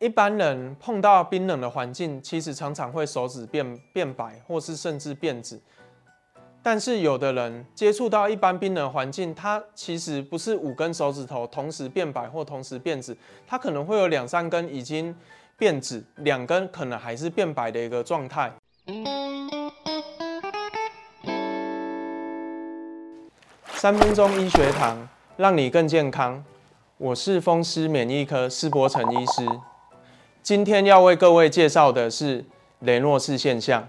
一般人碰到冰冷的环境，其实常常会手指变变白，或是甚至变紫。但是有的人接触到一般冰冷环境，他其实不是五根手指头同时变白或同时变紫，他可能会有两三根已经变紫，两根可能还是变白的一个状态。三分钟医学堂，让你更健康。我是风湿免疫科施伯成医师，今天要为各位介绍的是雷诺氏现象。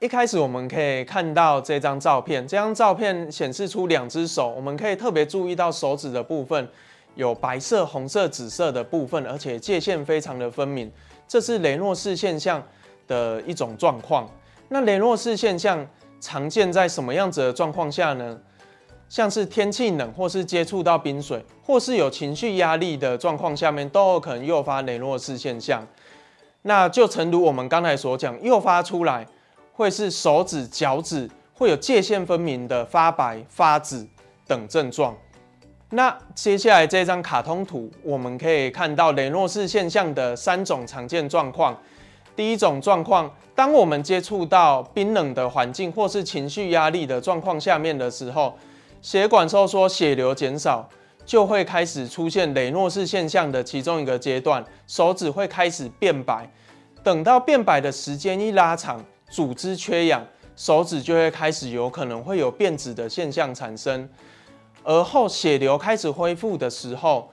一开始我们可以看到这张照片，这张照片显示出两只手，我们可以特别注意到手指的部分有白色、红色、紫色的部分，而且界限非常的分明。这是雷诺氏现象的一种状况。那雷诺氏现象常见在什么样子的状况下呢？像是天气冷，或是接触到冰水，或是有情绪压力的状况下面，都有可能诱发雷诺氏现象。那就诚如我们刚才所讲，诱发出来。会是手指、脚趾会有界限分明的发白、发紫等症状。那接下来这张卡通图，我们可以看到雷诺氏现象的三种常见状况。第一种状况，当我们接触到冰冷的环境或是情绪压力的状况下面的时候，血管收缩、血流减少，就会开始出现雷诺氏现象的其中一个阶段，手指会开始变白。等到变白的时间一拉长，组织缺氧，手指就会开始有可能会有变紫的现象产生，而后血流开始恢复的时候，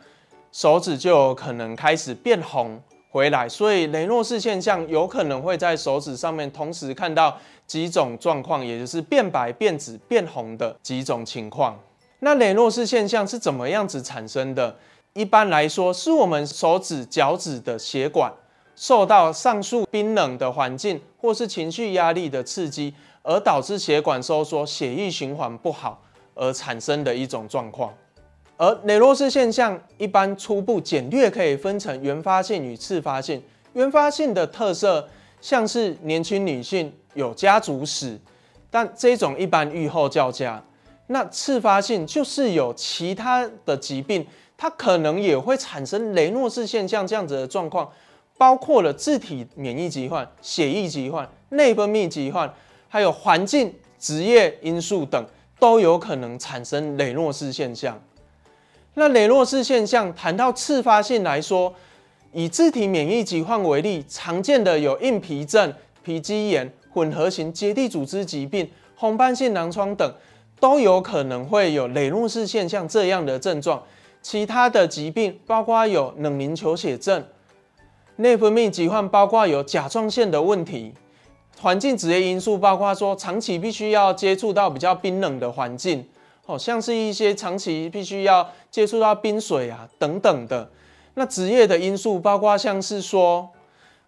手指就有可能开始变红回来。所以雷诺氏现象有可能会在手指上面同时看到几种状况，也就是变白、变紫、变红的几种情况。那雷诺氏现象是怎么样子产生的？一般来说，是我们手指、脚趾的血管。受到上述冰冷的环境或是情绪压力的刺激，而导致血管收缩、血液循环不好而产生的一种状况。而雷诺氏现象一般初步简略可以分成原发性与次发性。原发性的特色像是年轻女性有家族史，但这种一般预后较佳。那次发性就是有其他的疾病，它可能也会产生雷诺氏现象这样子的状况。包括了自体免疫疾患、血液疾患、内分泌疾患，还有环境、职业因素等，都有可能产生雷诺氏现象。那雷诺氏现象谈到次发性来说，以自体免疫疾患为例，常见的有硬皮症、皮肌炎、混合型结缔组织疾病、红斑性狼疮等，都有可能会有雷诺氏现象这样的症状。其他的疾病包括有冷凝球血症。内分泌疾患包括有甲状腺的问题，环境职业因素包括说长期必须要接触到比较冰冷的环境，好像是一些长期必须要接触到冰水啊等等的。那职业的因素包括像是说，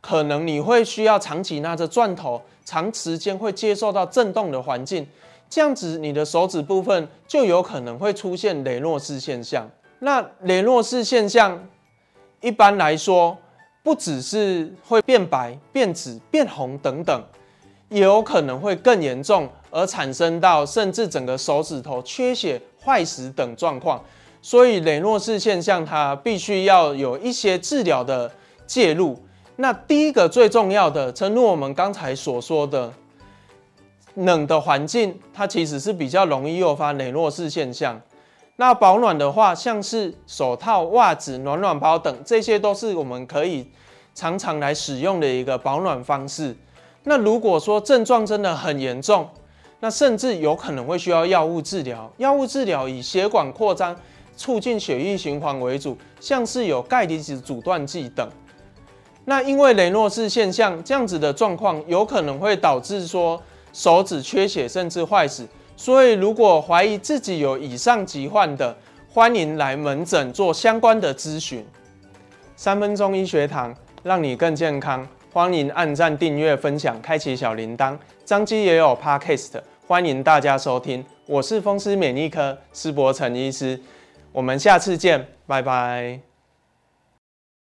可能你会需要长期拿着钻头，长时间会接受到震动的环境，这样子你的手指部分就有可能会出现雷诺氏现象。那雷诺氏现象一般来说，不只是会变白、变紫、变红等等，也有可能会更严重，而产生到甚至整个手指头缺血、坏死等状况。所以雷诺氏现象它必须要有一些治疗的介入。那第一个最重要的，正如我们刚才所说的，冷的环境它其实是比较容易诱发雷诺氏现象。那保暖的话，像是手套、袜子、暖暖包等，这些都是我们可以常常来使用的一个保暖方式。那如果说症状真的很严重，那甚至有可能会需要药物治疗。药物治疗以血管扩张、促进血液循环为主，像是有钙离子阻断剂等。那因为雷诺氏现象这样子的状况，有可能会导致说手指缺血，甚至坏死。所以，如果怀疑自己有以上疾患的，欢迎来门诊做相关的咨询。三分钟医学堂，让你更健康。欢迎按赞、订阅、分享，开启小铃铛。张基也有 Podcast，欢迎大家收听。我是风湿免疫科施伯成医师，我们下次见，拜拜。